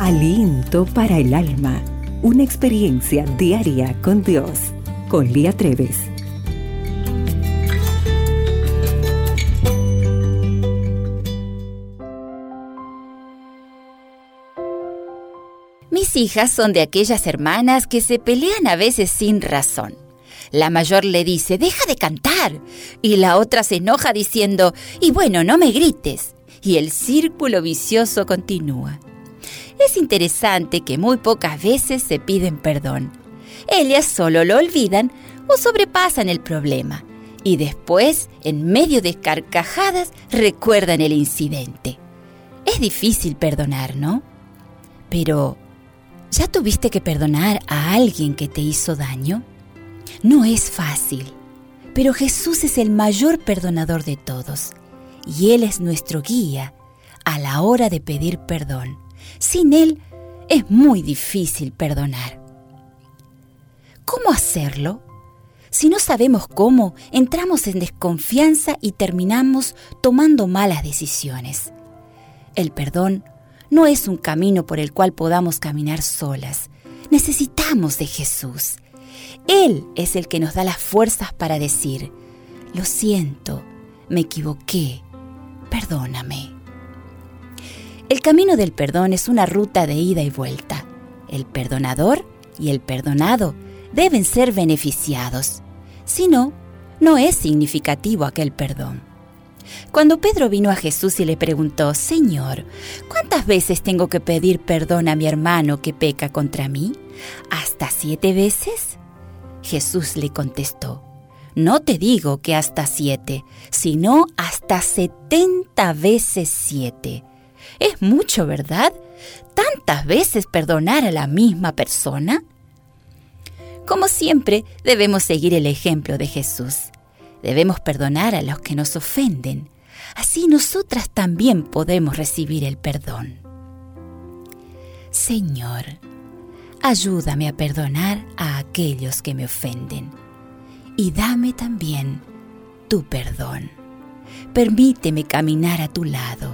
Aliento para el alma. Una experiencia diaria con Dios. Con Lía Treves. Mis hijas son de aquellas hermanas que se pelean a veces sin razón. La mayor le dice, deja de cantar. Y la otra se enoja diciendo, y bueno, no me grites. Y el círculo vicioso continúa. Es interesante que muy pocas veces se piden perdón. Ellas solo lo olvidan o sobrepasan el problema. Y después, en medio de carcajadas, recuerdan el incidente. Es difícil perdonar, ¿no? Pero, ¿ya tuviste que perdonar a alguien que te hizo daño? No es fácil, pero Jesús es el mayor perdonador de todos y Él es nuestro guía a la hora de pedir perdón. Sin Él es muy difícil perdonar. ¿Cómo hacerlo? Si no sabemos cómo, entramos en desconfianza y terminamos tomando malas decisiones. El perdón no es un camino por el cual podamos caminar solas. Necesitamos de Jesús. Él es el que nos da las fuerzas para decir, lo siento, me equivoqué, perdóname. El camino del perdón es una ruta de ida y vuelta. El perdonador y el perdonado deben ser beneficiados. Si no, no es significativo aquel perdón. Cuando Pedro vino a Jesús y le preguntó, Señor, ¿cuántas veces tengo que pedir perdón a mi hermano que peca contra mí? ¿Hasta siete veces? Jesús le contestó, no te digo que hasta siete, sino hasta setenta veces siete. Es mucho, ¿verdad? ¿Tantas veces perdonar a la misma persona? Como siempre, debemos seguir el ejemplo de Jesús. Debemos perdonar a los que nos ofenden. Así nosotras también podemos recibir el perdón. Señor, ayúdame a perdonar a aquellos que me ofenden y dame también tu perdón. Permíteme caminar a tu lado